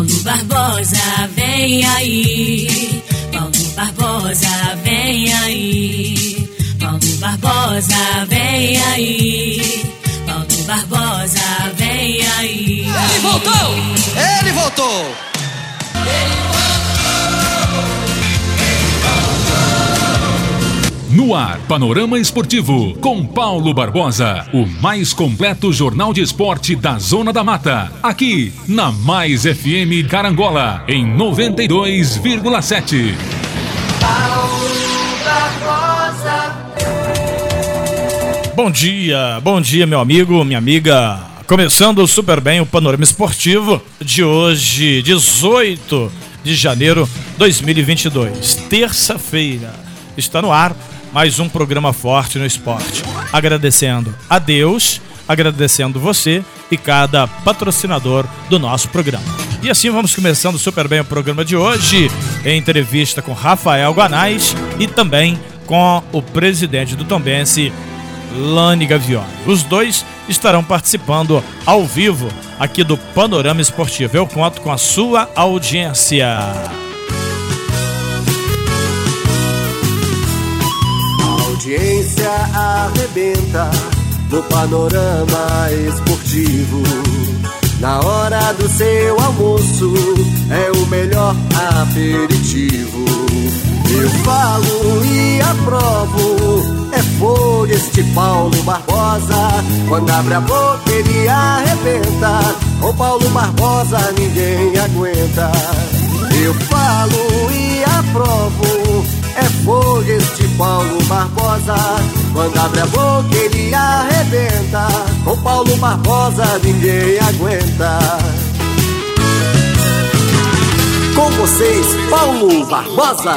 Paulo Barbosa, vem aí. Paulo Barbosa, vem aí. Paulo Barbosa, vem aí. Paulo Barbosa, vem aí. Ele voltou! Ele voltou! No ar, Panorama Esportivo, com Paulo Barbosa, o mais completo jornal de esporte da Zona da Mata. Aqui, na Mais FM Carangola, em 92,7. Bom dia, bom dia, meu amigo, minha amiga. Começando super bem o Panorama Esportivo de hoje, 18 de janeiro de 2022, terça-feira. Está no ar mais um programa forte no esporte. Agradecendo a Deus, agradecendo você e cada patrocinador do nosso programa. E assim vamos começando super bem o programa de hoje, em entrevista com Rafael Guanais e também com o presidente do Tombense, Lani Gavioli. Os dois estarão participando ao vivo aqui do Panorama Esportivo. Eu conto com a sua audiência. Audiência arrebenta no panorama esportivo. Na hora do seu almoço é o melhor aperitivo. Eu falo e aprovo, é foi este Paulo Barbosa. Quando abre a boca ele arrebenta, com Paulo Barbosa ninguém aguenta. Eu falo e aprovo, é fogo este Paulo Barbosa. Quando abre a boca ele arrebenta. Com Paulo Barbosa ninguém aguenta. Com vocês, Paulo Barbosa.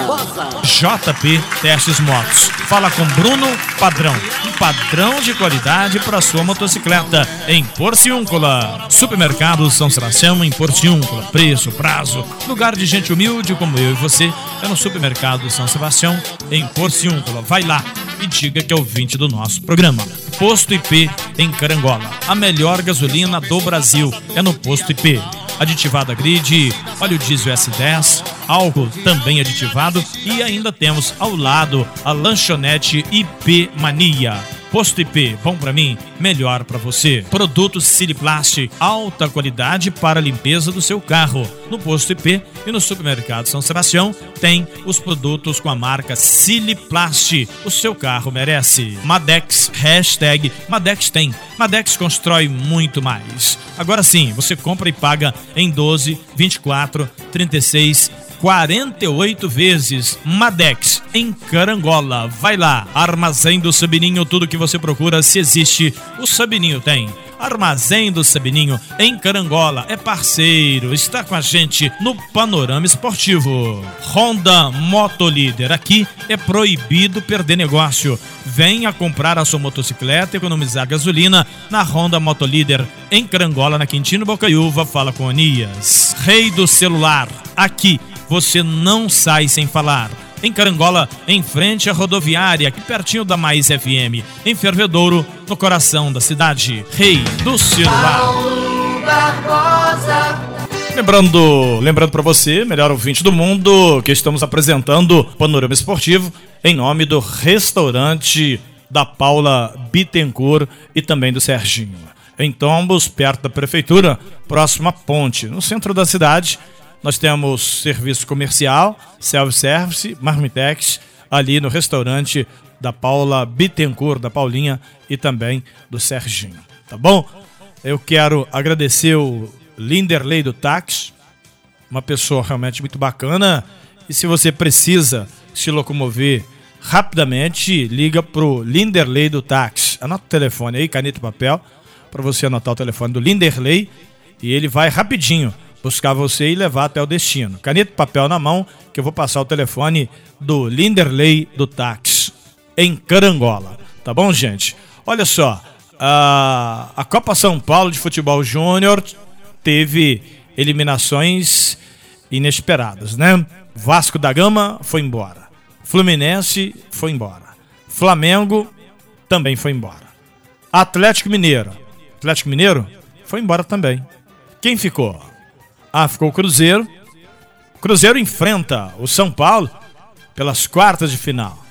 JP Testes Motos. Fala com Bruno Padrão. Um padrão de qualidade para sua motocicleta em Porciúncula. Supermercado São Sebastião em Porciúncula. Preço, prazo, lugar de gente humilde como eu e você é no Supermercado São Sebastião em Porciúncula. Vai lá e diga que é ouvinte do nosso programa. Posto IP em Carangola. A melhor gasolina do Brasil é no Posto IP aditivada grid, óleo diesel S10, álcool também aditivado e ainda temos ao lado a lanchonete IP Mania. Posto IP, bom para mim, melhor para você. Produtos Siliplast, alta qualidade para a limpeza do seu carro. No Posto IP e no Supermercado São Sebastião tem os produtos com a marca Siliplast. O seu carro merece. Madex, hashtag Madex tem. Madex constrói muito mais. Agora sim, você compra e paga em 12, 24, 36 48 vezes. Madex, em Carangola. Vai lá, Armazém do Sabininho, tudo que você procura, se existe, o Sabininho tem. Armazém do Sabininho, em Carangola, é parceiro, está com a gente no Panorama Esportivo. Honda Motolíder, aqui é proibido perder negócio. Venha comprar a sua motocicleta e economizar gasolina na Honda Motolíder, em Carangola, na Quintino Bocaiúva, fala com Anias. Rei do celular, aqui você não sai sem falar. Em Carangola, em frente à rodoviária, aqui pertinho da Mais FM. Em Fervedouro, no coração da cidade. Rei do celular. Lembrando, lembrando para você, melhor ouvinte do mundo, que estamos apresentando Panorama Esportivo em nome do restaurante da Paula Bittencourt e também do Serginho. Em Tombos, perto da prefeitura, próximo à ponte, no centro da cidade. Nós temos serviço comercial, self-service, marmitex, ali no restaurante da Paula Bittencourt, da Paulinha e também do Serginho. Tá bom? Eu quero agradecer o Linderley do Táxi, uma pessoa realmente muito bacana. E se você precisa se locomover rapidamente, liga pro Linderley do Táxi. Anota o telefone aí, caneta e papel, para você anotar o telefone do Linderley e ele vai rapidinho buscar você e levar até o destino. Caneta e papel na mão, que eu vou passar o telefone do Linderley do Táxi, em Carangola. Tá bom, gente? Olha só, a, a Copa São Paulo de Futebol Júnior teve eliminações inesperadas, né? Vasco da Gama foi embora. Fluminense foi embora. Flamengo também foi embora. Atlético Mineiro. Atlético Mineiro foi embora também. Quem ficou? Ah, ficou o Cruzeiro. Cruzeiro enfrenta o São Paulo pelas quartas de final.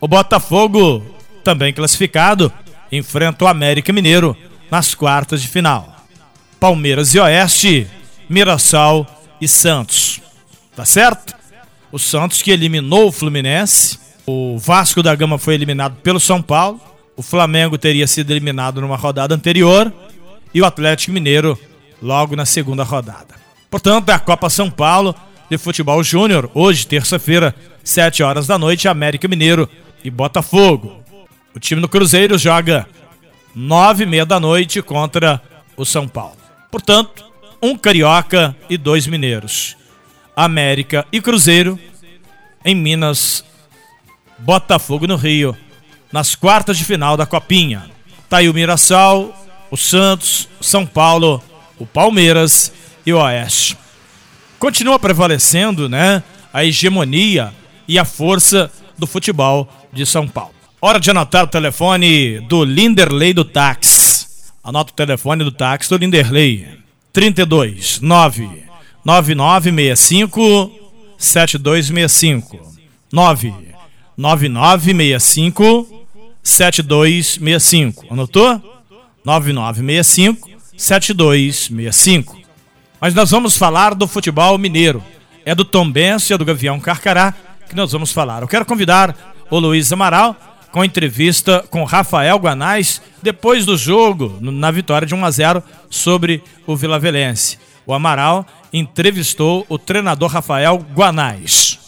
O Botafogo, também classificado, enfrenta o América Mineiro nas quartas de final. Palmeiras e Oeste, Mirassol e Santos. Tá certo? O Santos que eliminou o Fluminense. O Vasco da Gama foi eliminado pelo São Paulo. O Flamengo teria sido eliminado numa rodada anterior. E o Atlético Mineiro logo na segunda rodada. Portanto, é a Copa São Paulo de Futebol Júnior, hoje, terça-feira, 7 horas da noite, América Mineiro e Botafogo. O time do Cruzeiro joga nove e meia da noite contra o São Paulo. Portanto, um carioca e dois mineiros. América e Cruzeiro em Minas, Botafogo no Rio, nas quartas de final da Copinha. Tá aí o Mirassol, o Santos, São Paulo, o Palmeiras e Oeste. Continua prevalecendo, né, a hegemonia e a força do futebol de São Paulo. Hora de anotar o telefone do Linderley do táxi. Anota o telefone do táxi do Linderley. 32 9 9965 7265 9 9965 7265. Anotou? 9965 7265. Mas nós vamos falar do futebol mineiro. É do Tombense, é do Gavião Carcará que nós vamos falar. Eu quero convidar o Luiz Amaral com entrevista com Rafael Guanais depois do jogo, na vitória de 1 a 0 sobre o Vila Velense. O Amaral entrevistou o treinador Rafael Guanais.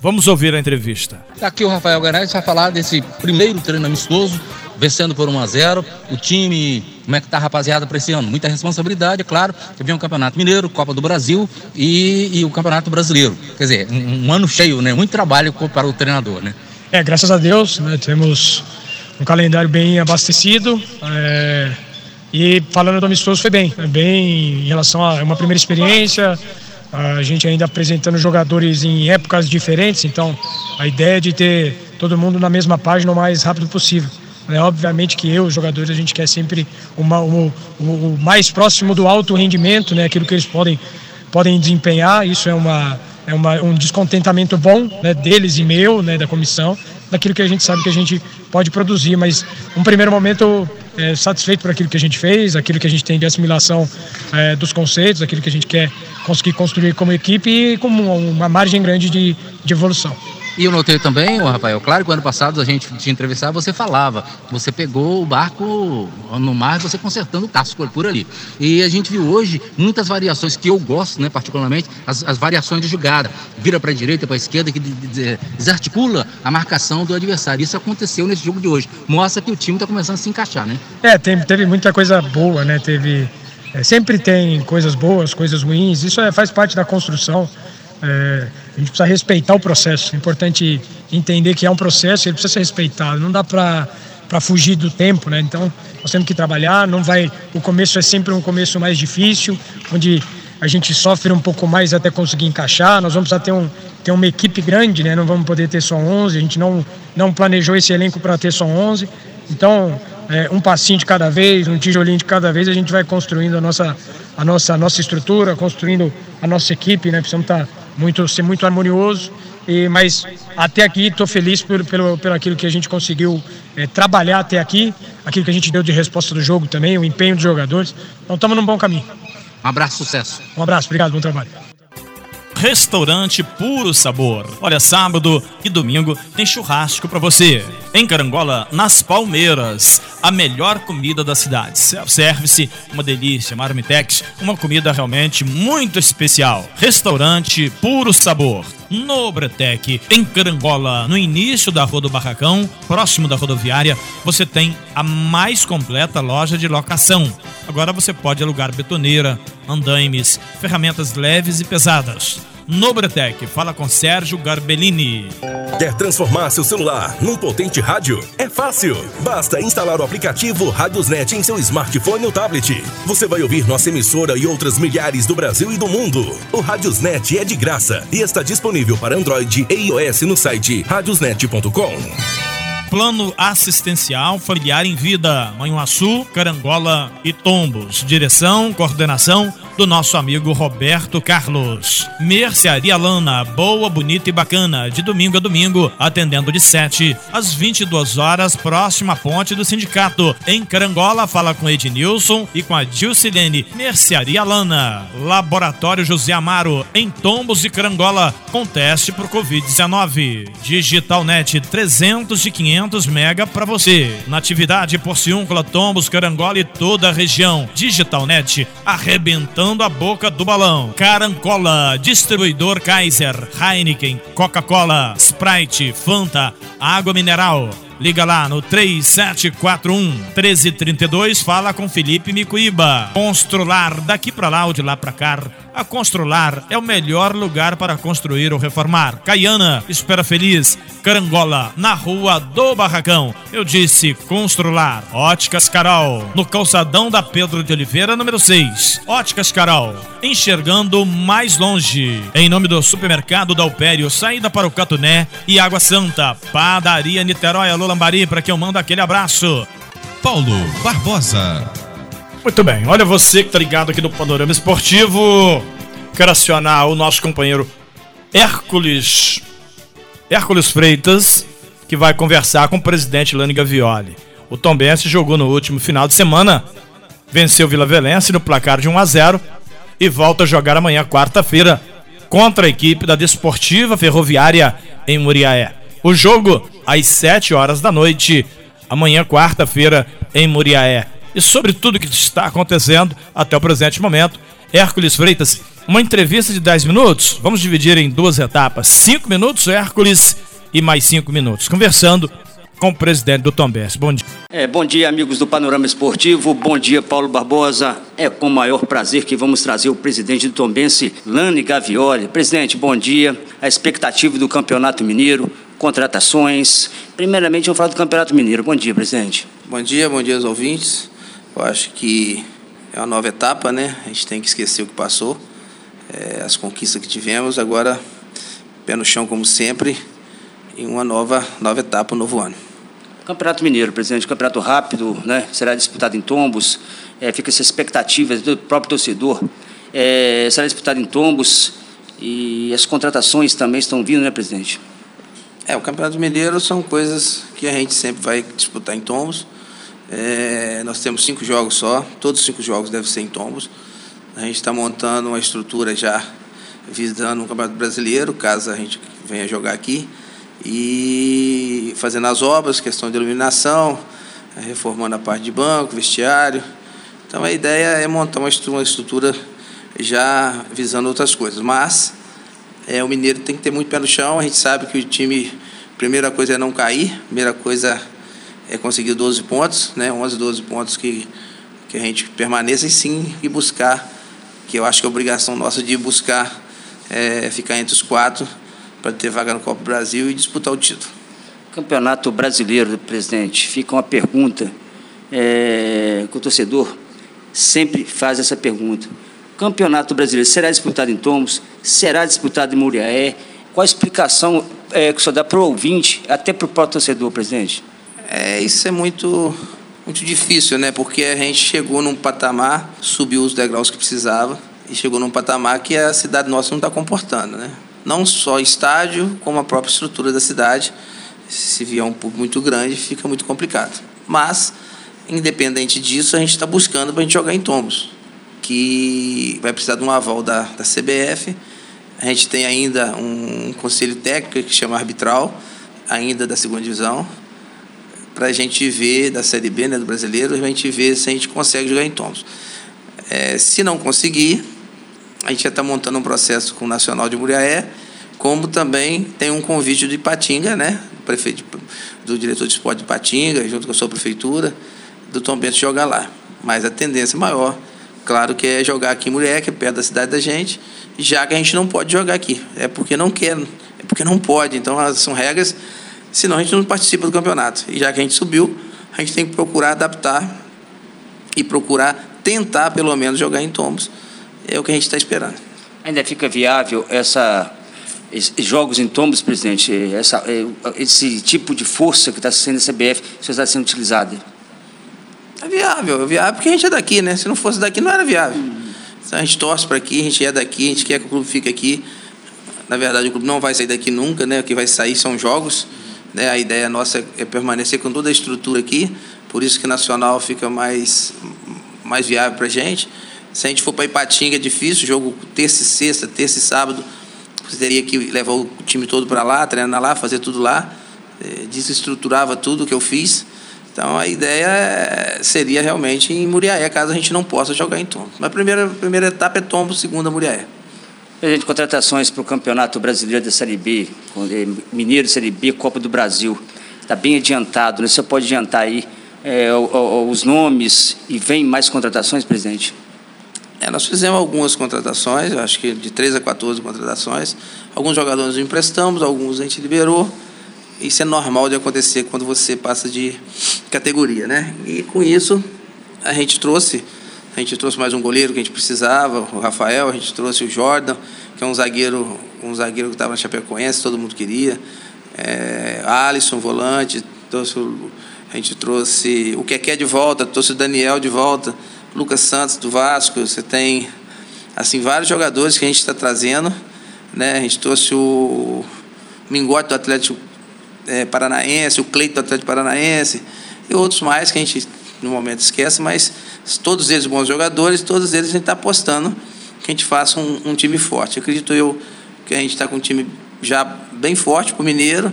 Vamos ouvir a entrevista. Aqui o Rafael Guanais vai falar desse primeiro treino amistoso, vencendo por 1 a 0 O time, como é que tá rapaziada para esse ano? Muita responsabilidade, é claro, que vem o Campeonato Mineiro, Copa do Brasil e, e o Campeonato Brasileiro. Quer dizer, um, um ano cheio, né? Muito trabalho para o treinador, né? É, graças a Deus, né, temos um calendário bem abastecido. É, e falando do amistoso foi bem, bem em relação a uma primeira experiência, a gente ainda apresentando jogadores em épocas diferentes, então a ideia é de ter todo mundo na mesma página o mais rápido possível. É, obviamente que eu, os jogadores, a gente quer sempre uma, o, o, o mais próximo do alto rendimento, né, aquilo que eles podem, podem desempenhar, isso é uma, é uma, um descontentamento bom né, deles e meu, né, da comissão, daquilo que a gente sabe que a gente pode produzir. Mas um primeiro momento é, satisfeito por aquilo que a gente fez, aquilo que a gente tem de assimilação é, dos conceitos, aquilo que a gente quer conseguir construir como equipe e com uma, uma margem grande de, de evolução. E eu notei também, Rafael, claro que ano passado a gente te entrevistava, você falava, você pegou o barco no mar, você consertando o casco por ali. E a gente viu hoje muitas variações que eu gosto, né, particularmente, as, as variações de jogada. Vira para a direita, para a esquerda, que desarticula a marcação do adversário. Isso aconteceu nesse jogo de hoje. Mostra que o time está começando a se encaixar, né? É, tem, teve muita coisa boa, né? Teve. É, sempre tem coisas boas, coisas ruins. Isso é, faz parte da construção. É, a gente precisa respeitar o processo. É importante entender que é um processo, ele precisa ser respeitado. Não dá para para fugir do tempo, né? Então nós temos que trabalhar. Não vai. O começo é sempre um começo mais difícil, onde a gente sofre um pouco mais até conseguir encaixar. Nós vamos precisar ter, um, ter uma equipe grande, né? Não vamos poder ter só 11. A gente não não planejou esse elenco para ter só 11. Então é, um passinho de cada vez, um tijolinho de cada vez, a gente vai construindo a nossa a nossa a nossa estrutura, construindo a nossa equipe, né? Precisamos estar tá muito, ser muito harmonioso. E, mas até aqui estou feliz por, pelo, pelo aquilo que a gente conseguiu é, trabalhar até aqui, aquilo que a gente deu de resposta do jogo também, o empenho dos jogadores. Então estamos num bom caminho. Um abraço, sucesso. Um abraço, obrigado, bom trabalho. Restaurante Puro Sabor. Olha, sábado e domingo tem churrasco para você. Em Carangola, nas Palmeiras, a melhor comida da cidade. Serve-se uma delícia, marmitex, uma comida realmente muito especial. Restaurante Puro Sabor. No Bretec, em Carangola, no início da Rua do Barracão, próximo da rodoviária, você tem a mais completa loja de locação. Agora você pode alugar betoneira, andaimes, ferramentas leves e pesadas Nobretec. Fala com Sérgio Garbellini. Quer transformar seu celular num potente rádio? É fácil. Basta instalar o aplicativo Radiosnet em seu smartphone ou tablet. Você vai ouvir nossa emissora e outras milhares do Brasil e do mundo. O Radiosnet é de graça e está disponível para Android e iOS no site radiosnet.com. Plano Assistencial Familiar em Vida, Manhuaçu, Carangola e Tombos. Direção, coordenação, do nosso amigo Roberto Carlos. Mercearia Lana, boa, bonita e bacana, de domingo a domingo, atendendo de 7 às 22 horas, próxima ponte do sindicato. Em Carangola, fala com Ednilson e com a Dilcilene. Mercearia Lana, Laboratório José Amaro, em Tombos e Carangola, com teste por Covid-19. Digitalnet 300 de 500 mega para você. Natividade, Porciúncula, Tombos, Carangola e toda a região. Digitalnet, arrebentando a boca do balão. Carancola, distribuidor Kaiser, Heineken, Coca-Cola, Sprite, Fanta, água mineral. Liga lá no 3741 1332, fala com Felipe Micuíba. Constrular, daqui para lá ou de lá para cá. A Constrular é o melhor lugar para construir ou reformar. Caiana, Espera Feliz, Carangola, na rua do Barracão. Eu disse Constrular. Óticas Carol, no calçadão da Pedro de Oliveira, número 6. Óticas Carol, enxergando mais longe. Em nome do supermercado da Alpério, saída para o Catuné e Água Santa. Padaria Niterói, alô Lambari, para que eu mando aquele abraço. Paulo Barbosa. Muito bem, olha você que tá ligado aqui no Panorama Esportivo. Quero acionar o nosso companheiro Hércules. Hércules Freitas, que vai conversar com o presidente Lani Gavioli. O Tom Bense jogou no último final de semana, venceu Vila Velense no placar de 1 a 0 e volta a jogar amanhã, quarta-feira, contra a equipe da Desportiva Ferroviária em Muriaé. O jogo às 7 horas da noite, amanhã, quarta-feira, em Muriaé e sobre tudo que está acontecendo até o presente momento. Hércules Freitas, uma entrevista de 10 minutos. Vamos dividir em duas etapas: 5 minutos, Hércules, e mais 5 minutos. Conversando com o presidente do Tombense. Bom dia. É, bom dia, amigos do Panorama Esportivo. Bom dia, Paulo Barbosa. É com o maior prazer que vamos trazer o presidente do Tombense, Lani Gavioli. Presidente, bom dia. A expectativa do Campeonato Mineiro, contratações. Primeiramente, vamos falar do Campeonato Mineiro. Bom dia, presidente. Bom dia, bom dia aos ouvintes. Eu acho que é uma nova etapa, né? A gente tem que esquecer o que passou, é, as conquistas que tivemos. Agora, pé no chão, como sempre, em uma nova, nova etapa, um novo ano. Campeonato Mineiro, presidente, campeonato rápido, né? Será disputado em tombos. É, fica essa expectativa do próprio torcedor. É, será disputado em tombos e as contratações também estão vindo, né, presidente? É, o Campeonato Mineiro são coisas que a gente sempre vai disputar em tombos. É, nós temos cinco jogos só, todos os cinco jogos devem ser em tombos. A gente está montando uma estrutura já visando o Campeonato Brasileiro, caso a gente venha jogar aqui, e fazendo as obras, questão de iluminação, reformando a parte de banco, vestiário. Então a ideia é montar uma estrutura já visando outras coisas. Mas é, o Mineiro tem que ter muito pé no chão, a gente sabe que o time, primeira coisa é não cair, primeira coisa é conseguir 12 pontos, né? 11, 12 pontos que, que a gente permaneça e sim e buscar, que eu acho que é obrigação nossa de buscar é, ficar entre os quatro para ter vaga no Copa Brasil e disputar o título. Campeonato Brasileiro, presidente, fica uma pergunta é, que o torcedor sempre faz essa pergunta. Campeonato Brasileiro será disputado em Tomos? Será disputado em Muriaé? Qual a explicação é, que senhor dá para o ouvinte, até para o próprio torcedor, presidente? É, isso é muito, muito difícil, né? Porque a gente chegou num patamar, subiu os degraus que precisava e chegou num patamar que a cidade nossa não está comportando, né? Não só estádio, como a própria estrutura da cidade. Se vier um público muito grande, fica muito complicado. Mas, independente disso, a gente está buscando para a gente jogar em tombos, que vai precisar de um aval da, da CBF. A gente tem ainda um conselho técnico que chama arbitral, ainda da segunda divisão, para a gente ver da Série B, né, do brasileiro, a gente ver se a gente consegue jogar em Tombos. É, se não conseguir, a gente já está montando um processo com o Nacional de Muriaé, como também tem um convite de Patinga, né, do, prefeito, do diretor de esporte de Patinga, junto com a sua prefeitura, do Tom Bento jogar lá. Mas a tendência maior, claro que é jogar aqui em Muriaé, que é perto da cidade da gente, já que a gente não pode jogar aqui. É porque não quer, é porque não pode. Então, são regras senão a gente não participa do campeonato. E já que a gente subiu, a gente tem que procurar adaptar e procurar tentar, pelo menos, jogar em tombos. É o que a gente está esperando. Ainda fica viável essa jogos em tombos, presidente, essa, é, esse tipo de força que está sendo a CBF, se está sendo utilizada? É viável, é viável porque a gente é daqui, né? Se não fosse daqui, não era viável. Então a gente torce para aqui, a gente é daqui, a gente quer que o clube fique aqui. Na verdade, o clube não vai sair daqui nunca, né? O que vai sair são jogos. Né? A ideia nossa é permanecer com toda a estrutura aqui, por isso que Nacional fica mais, mais viável para a gente. Se a gente for para Ipatinga é difícil, jogo terça e sexta, terça e sábado, você teria que levar o time todo para lá, treinar lá, fazer tudo lá. É, desestruturava tudo que eu fiz. Então a ideia seria realmente em Muriaé, caso a gente não possa jogar em Tombo. Mas a primeira, primeira etapa é Tombo, segunda Muriaé. Gente, contratações para o Campeonato Brasileiro da Série B, eh, Mineiro Série B, Copa do Brasil. Está bem adiantado, né? Você pode adiantar aí é, os nomes e vem mais contratações, presidente? É, nós fizemos algumas contratações, acho que de 13 a 14 contratações. Alguns jogadores emprestamos, alguns a gente liberou. Isso é normal de acontecer quando você passa de categoria, né? E com isso a gente trouxe, a gente trouxe mais um goleiro que a gente precisava, o Rafael, a gente trouxe o Jordan, que é um zagueiro, um zagueiro que estava na Chapecoense, todo mundo queria. É, Alisson, volante, trouxe a gente trouxe o Keké de volta, trouxe o Daniel de volta, Lucas Santos do Vasco, você tem assim vários jogadores que a gente está trazendo, né? A gente trouxe o Mingote do Atlético é, Paranaense, o Cleito do Atlético Paranaense e outros mais que a gente no momento esquece, mas todos eles bons jogadores, todos eles a gente está apostando que a gente faça um, um time forte. Acredito eu que a gente está com um time já bem forte para o Mineiro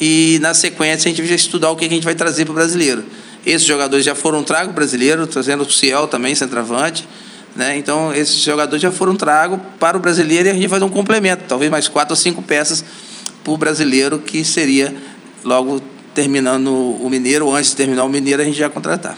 e na sequência a gente vai estudar o que a gente vai trazer para o brasileiro. Esses jogadores já foram trago brasileiro, trazendo o Ciel também, centroavante. Né? Então, esses jogadores já foram trago para o brasileiro e a gente vai fazer um complemento, talvez mais quatro ou cinco peças para o brasileiro, que seria logo terminando o Mineiro, ou antes de terminar o Mineiro, a gente já contratar.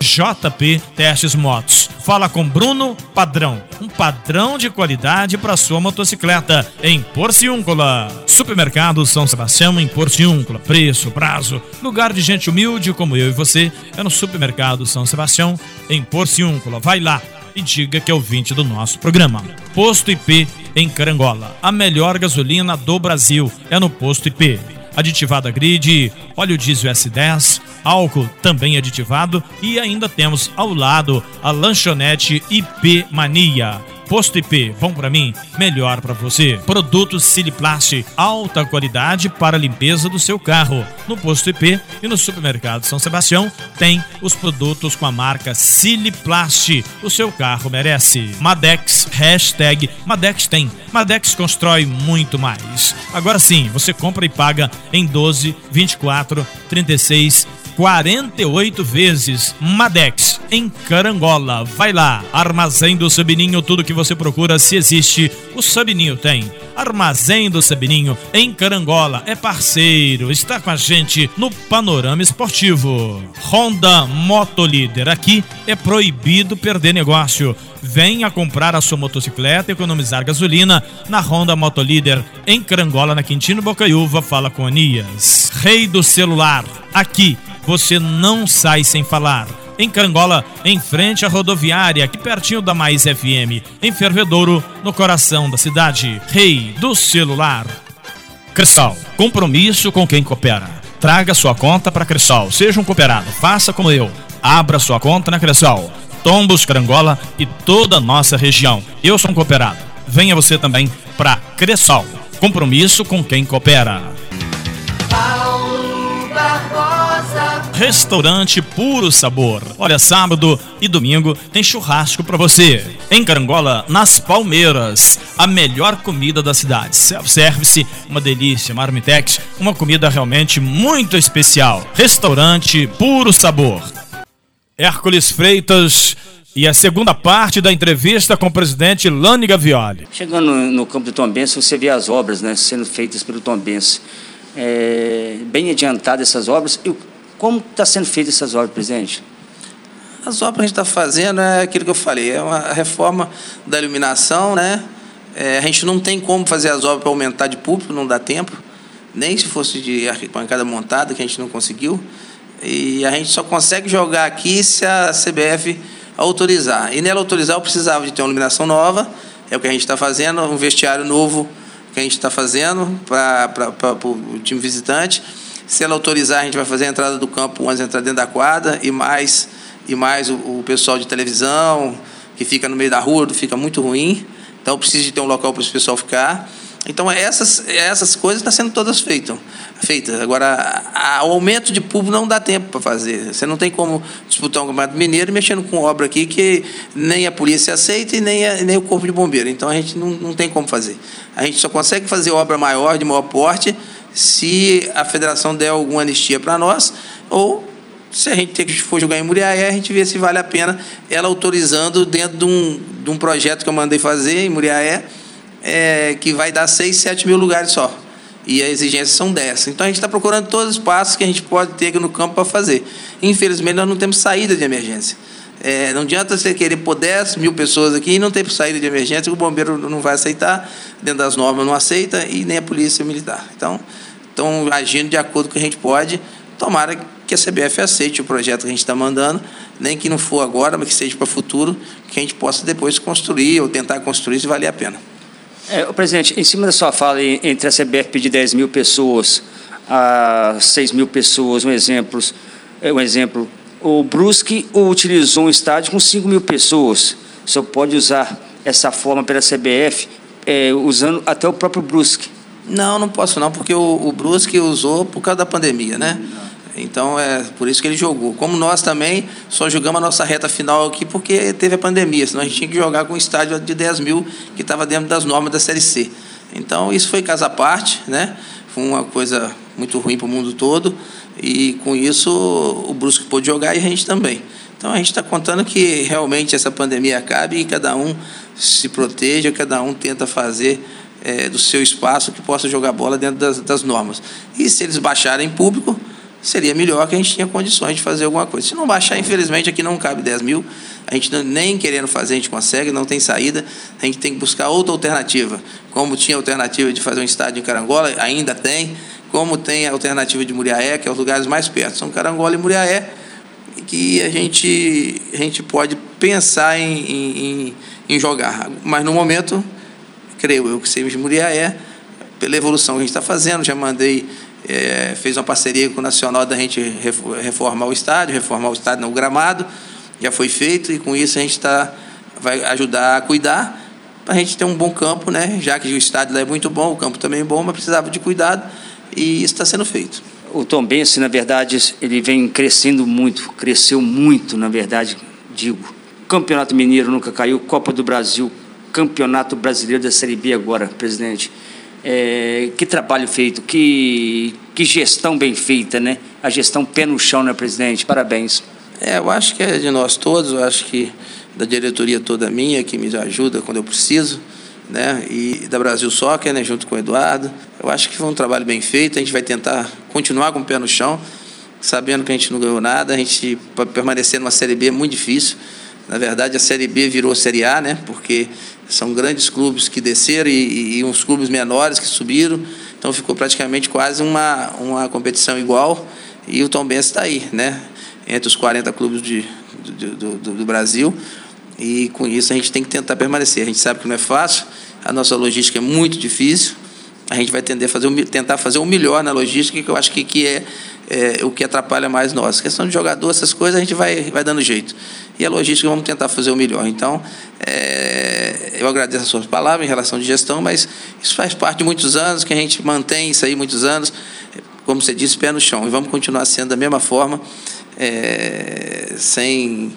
JP Testes Motos. Fala com Bruno Padrão, um padrão de qualidade para sua motocicleta em Porciúncula. Supermercado São Sebastião em Porciúncula. Preço, prazo, lugar de gente humilde como eu e você é no Supermercado São Sebastião em Porciúncula. Vai lá e diga que é ouvinte do nosso programa. Posto IP em Carangola. A melhor gasolina do Brasil é no Posto IP. Aditivada grid, óleo diesel S10, álcool também aditivado e ainda temos ao lado a lanchonete IP Mania Posto IP, bom para mim, melhor para você. Produtos Siliplast, alta qualidade para a limpeza do seu carro. No Posto IP e no Supermercado São Sebastião tem os produtos com a marca Siliplast. O seu carro merece. Madex, hashtag Madex tem. Madex constrói muito mais. Agora sim, você compra e paga em 12, 24, 36 48 vezes. Madex, em Carangola. Vai lá, Armazém do Sabininho, tudo que você procura, se existe, o Sabininho tem. Armazém do Sabininho, em Carangola, é parceiro, está com a gente no Panorama Esportivo. Honda Motolíder, aqui é proibido perder negócio. Venha comprar a sua motocicleta e economizar gasolina na Honda Motolíder, em Carangola, na Quintino Bocaiúva, fala com Anias. Rei do celular, aqui você não sai sem falar. Em Carangola, em frente à rodoviária, aqui pertinho da Mais FM. Em Fervedouro, no coração da cidade. Rei do celular. Cressal, compromisso com quem coopera. Traga sua conta para Cressal. Seja um cooperado. Faça como eu. Abra sua conta na Cressal. Tombos, Carangola e toda a nossa região. Eu sou um cooperado. Venha você também para Cressal. Compromisso com quem coopera. Restaurante Puro Sabor. Olha, sábado e domingo tem churrasco para você. Em Carangola, nas Palmeiras, a melhor comida da cidade. Self-service, uma delícia, marmitex, uma comida realmente muito especial. Restaurante Puro Sabor. Hércules Freitas e a segunda parte da entrevista com o presidente Lani Gavioli. Chegando no campo do Tombense, você vê as obras né, sendo feitas pelo Tombense. É, bem adiantadas essas obras. E como está sendo feita essas obras, presidente? As obras que a gente está fazendo é aquilo que eu falei, é uma reforma da iluminação, né? É, a gente não tem como fazer as obras para aumentar de público, não dá tempo, nem se fosse de arquibancada montada, que a gente não conseguiu. E a gente só consegue jogar aqui se a CBF autorizar. E nela autorizar, eu precisava de ter uma iluminação nova, é o que a gente está fazendo, um vestiário novo que a gente está fazendo para o time visitante se ela autorizar, a gente vai fazer a entrada do campo antes de entrar dentro da quadra e mais, e mais o, o pessoal de televisão, que fica no meio da rua, fica muito ruim. Então precisa de ter um local para o pessoal ficar. Então essas, essas coisas estão sendo todas feitas. feitas. Agora, a, o aumento de público não dá tempo para fazer. Você não tem como disputar um campeonato mineiro mexendo com obra aqui que nem a polícia aceita e nem, a, nem o corpo de bombeiro. Então a gente não, não tem como fazer. A gente só consegue fazer obra maior, de maior porte, se a federação der alguma anistia para nós ou se a gente for jogar em Muriaé, a gente vê se vale a pena ela autorizando dentro de um, de um projeto que eu mandei fazer em Muriaé, é, que vai dar 6, 7 mil lugares só. E a exigência são 10. Então a gente está procurando todos os espaços que a gente pode ter aqui no campo para fazer. Infelizmente, nós não temos saída de emergência. É, não adianta você querer pôr 10 mil pessoas aqui e não ter saída de emergência, o bombeiro não vai aceitar, dentro das normas não aceita, e nem a polícia militar. Então, estão agindo de acordo com o que a gente pode. Tomara que a CBF aceite o projeto que a gente está mandando, nem que não for agora, mas que seja para o futuro, que a gente possa depois construir ou tentar construir se valer a pena. É, presidente, em cima da sua fala entre a CBF pedir 10 mil pessoas a 6 mil pessoas, um exemplo, um exemplo o Brusque utilizou um estádio com 5 mil pessoas. Senhor pode usar essa forma pela CBF, é, usando até o próprio Brusque. Não, não posso não, porque o, o Brusque usou por causa da pandemia, né? Então é por isso que ele jogou. Como nós também só jogamos a nossa reta final aqui porque teve a pandemia, senão a gente tinha que jogar com um estádio de 10 mil que estava dentro das normas da Série C. Então isso foi casa à parte, né? Foi uma coisa muito ruim para o mundo todo e com isso o Brusque pôde jogar e a gente também. Então a gente está contando que realmente essa pandemia acabe e cada um se proteja, cada um tenta fazer é, do seu espaço que possa jogar bola dentro das, das normas. E se eles baixarem público, seria melhor que a gente tinha condições de fazer alguma coisa. Se não baixar, infelizmente, aqui não cabe 10 mil. A gente nem querendo fazer, a gente consegue, não tem saída. A gente tem que buscar outra alternativa. Como tinha alternativa de fazer um estádio em Carangola, ainda tem. Como tem a alternativa de Muriaé, que é os lugares mais perto. São Carangola e Muriaé, que a gente, a gente pode pensar em, em, em jogar. Mas no momento, creio eu que seja Muriaé, pela evolução que a gente está fazendo, já mandei é, fez uma parceria com o Nacional da gente reformar o estádio, reformar o estádio no gramado, já foi feito e com isso a gente tá, vai ajudar a cuidar para a gente ter um bom campo, né? já que o estádio lá é muito bom, o campo também é bom, mas precisava de cuidado e isso está sendo feito. O Tom Bense, na verdade, ele vem crescendo muito, cresceu muito, na verdade, digo. Campeonato Mineiro nunca caiu, Copa do Brasil, Campeonato Brasileiro da Série B agora, presidente. É, que trabalho feito, que, que gestão bem feita, né? A gestão pé no chão, né, presidente? Parabéns. É, eu acho que é de nós todos, eu acho que da diretoria toda minha, que me ajuda quando eu preciso, né? E da Brasil Soccer, né, junto com o Eduardo. Eu acho que foi um trabalho bem feito, a gente vai tentar continuar com o pé no chão, sabendo que a gente não ganhou nada, a gente para permanecer numa Série B é muito difícil. Na verdade, a Série B virou Série A, né? Porque são grandes clubes que desceram e, e, uns clubes menores que subiram. Então ficou praticamente quase uma, uma competição igual. E o Tom Benz está aí, né? Entre os 40 clubes de, do, do, do, Brasil. E com isso a gente tem que tentar permanecer. A gente sabe que não é fácil, a nossa logística é muito difícil. A gente vai tender a fazer, tentar fazer o melhor na logística, que eu acho que, que é é, o que atrapalha mais nós. questão de jogador, essas coisas, a gente vai, vai dando jeito. E a logística, vamos tentar fazer o melhor. Então, é, eu agradeço as suas palavras em relação de gestão, mas isso faz parte de muitos anos, que a gente mantém isso aí muitos anos, como você disse, pé no chão. E vamos continuar sendo da mesma forma, é, sem,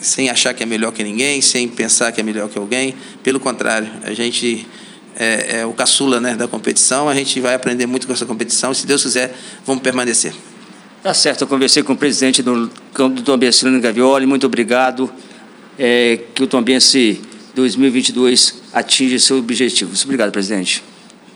sem achar que é melhor que ninguém, sem pensar que é melhor que alguém. Pelo contrário, a gente é, é, o caçula né, da competição. A gente vai aprender muito com essa competição. Se Deus quiser, vamos permanecer. Tá certo, eu conversei com o presidente do campo do Tombense, Lino Gavioli. Muito obrigado. É, que o Tombense 2022 atinja seus objetivos. Obrigado, presidente.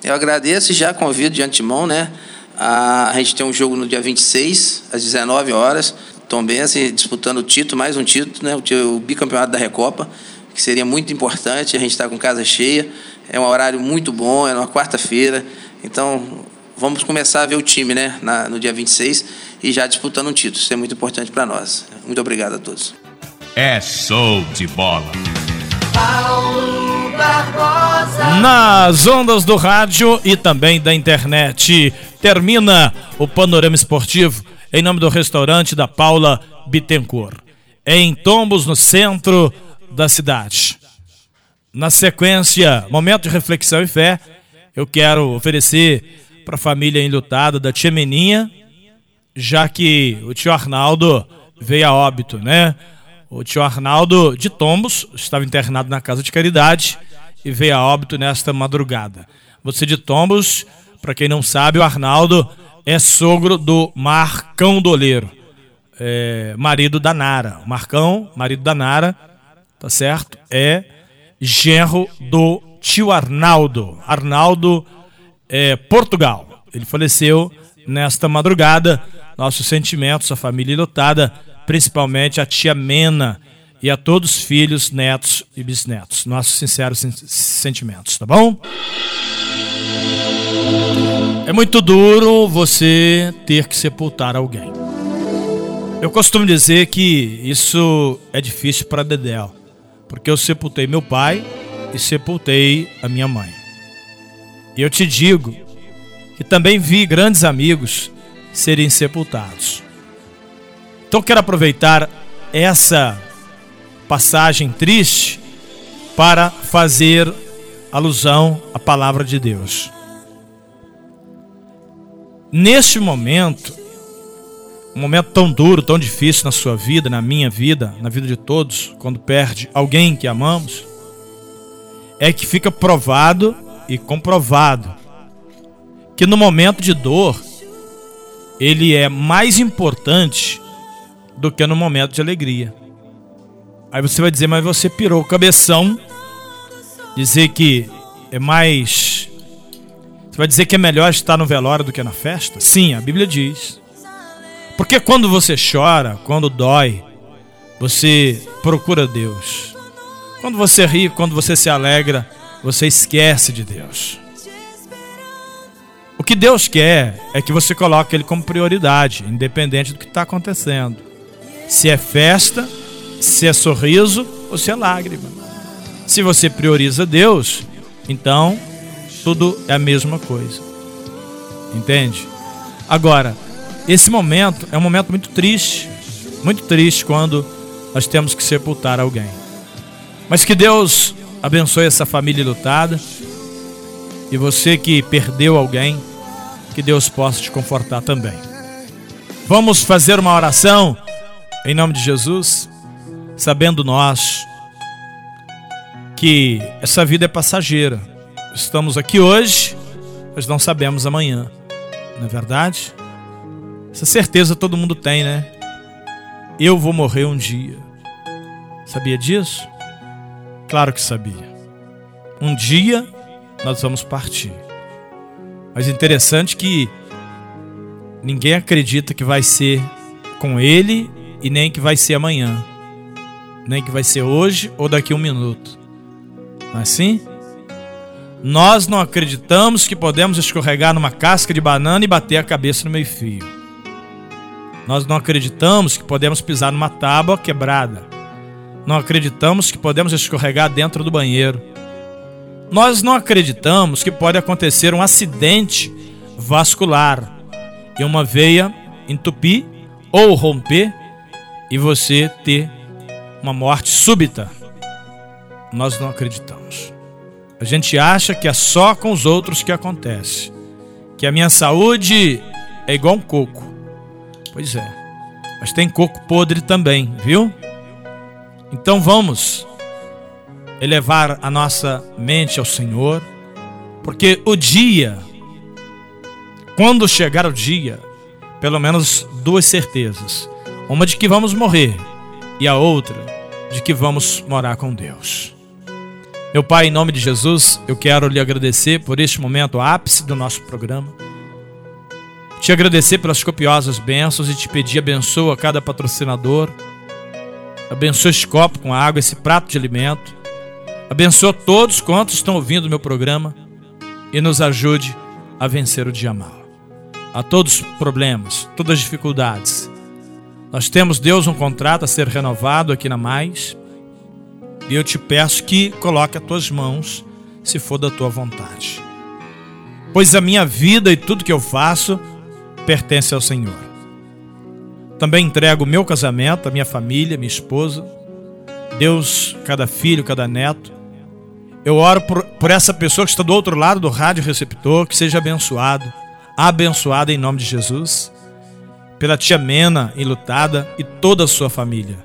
Eu agradeço e já convido de antemão, né? A, a gente tem um jogo no dia 26, às 19 horas. Tombense disputando o título, mais um título, né? O, o bicampeonato da Recopa, que seria muito importante. A gente está com casa cheia. É um horário muito bom, é uma quarta-feira. Então, vamos começar a ver o time né, na, no dia 26 e já disputando um título. Isso é muito importante para nós. Muito obrigado a todos. É show de bola. Nas ondas do rádio e também da internet. Termina o panorama esportivo em nome do restaurante da Paula Bittencourt. Em Tombos, no centro da cidade. Na sequência, momento de reflexão e fé, eu quero oferecer para a família enlutada da tia Meninha, já que o tio Arnaldo veio a óbito, né? O tio Arnaldo de Tombos estava internado na casa de caridade e veio a óbito nesta madrugada. Você de Tombos, para quem não sabe, o Arnaldo é sogro do Marcão Doleiro, é, marido da Nara. Marcão, marido da Nara, tá certo? É genro do tio Arnaldo. Arnaldo é, Portugal. Ele faleceu nesta madrugada. Nossos sentimentos, a família lotada, principalmente a tia Mena e a todos os filhos, netos e bisnetos. Nossos sinceros sentimentos, tá bom? É muito duro você ter que sepultar alguém. Eu costumo dizer que isso é difícil para Dedéu, porque eu sepultei meu pai e sepultei a minha mãe. E eu te digo que também vi grandes amigos serem sepultados. Então quero aproveitar essa passagem triste para fazer alusão à palavra de Deus. Neste momento, um momento tão duro, tão difícil na sua vida, na minha vida, na vida de todos, quando perde alguém que amamos, é que fica provado e comprovado que no momento de dor ele é mais importante do que no momento de alegria. Aí você vai dizer, mas você pirou o cabeção, dizer que é mais você vai dizer que é melhor estar no velório do que na festa? Sim, a Bíblia diz. Porque quando você chora, quando dói, você procura Deus. Quando você ri, quando você se alegra, você esquece de Deus. O que Deus quer é que você coloque Ele como prioridade, independente do que está acontecendo. Se é festa, se é sorriso ou se é lágrima. Se você prioriza Deus, então tudo é a mesma coisa. Entende? Agora, esse momento é um momento muito triste, muito triste quando nós temos que sepultar alguém. Mas que Deus abençoe essa família lutada e você que perdeu alguém, que Deus possa te confortar também. Vamos fazer uma oração em nome de Jesus, sabendo nós que essa vida é passageira Estamos aqui hoje, mas não sabemos amanhã. Não é verdade? Essa certeza todo mundo tem, né? Eu vou morrer um dia. Sabia disso? Claro que sabia. Um dia nós vamos partir. Mas interessante que ninguém acredita que vai ser com ele e nem que vai ser amanhã. Nem que vai ser hoje ou daqui a um minuto. Não é assim? Nós não acreditamos que podemos escorregar numa casca de banana e bater a cabeça no meio-fio. Nós não acreditamos que podemos pisar numa tábua quebrada. Não acreditamos que podemos escorregar dentro do banheiro. Nós não acreditamos que pode acontecer um acidente vascular e uma veia entupir ou romper e você ter uma morte súbita. Nós não acreditamos. A gente acha que é só com os outros que acontece. Que a minha saúde é igual um coco. Pois é. Mas tem coco podre também, viu? Então vamos elevar a nossa mente ao Senhor, porque o dia, quando chegar o dia, pelo menos duas certezas: uma de que vamos morrer e a outra de que vamos morar com Deus. Meu Pai, em nome de Jesus, eu quero lhe agradecer por este momento ápice do nosso programa. Te agradecer pelas copiosas bênçãos e te pedir abençoa cada patrocinador. Abençoa este copo com água, esse prato de alimento. Abençoa todos quantos estão ouvindo o meu programa e nos ajude a vencer o dia mal. A todos os problemas, todas as dificuldades. Nós temos, Deus, um contrato a ser renovado aqui na Mais e eu te peço que coloque as tuas mãos, se for da tua vontade. Pois a minha vida e tudo que eu faço pertence ao Senhor. Também entrego o meu casamento, a minha família, minha esposa, Deus, cada filho, cada neto. Eu oro por, por essa pessoa que está do outro lado do rádio receptor, que seja abençoado, abençoada em nome de Jesus. Pela tia Mena, enlutada, e toda a sua família.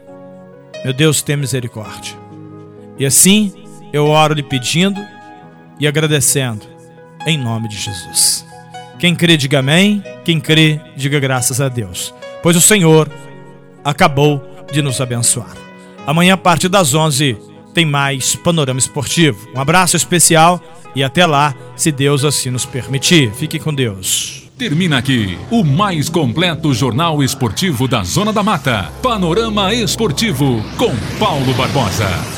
Meu Deus, tenha misericórdia. E assim, eu oro lhe pedindo e agradecendo, em nome de Jesus. Quem crê, diga amém. Quem crê, diga graças a Deus. Pois o Senhor acabou de nos abençoar. Amanhã, a partir das 11, tem mais Panorama Esportivo. Um abraço especial e até lá, se Deus assim nos permitir. Fique com Deus. Termina aqui o mais completo jornal esportivo da Zona da Mata. Panorama Esportivo com Paulo Barbosa.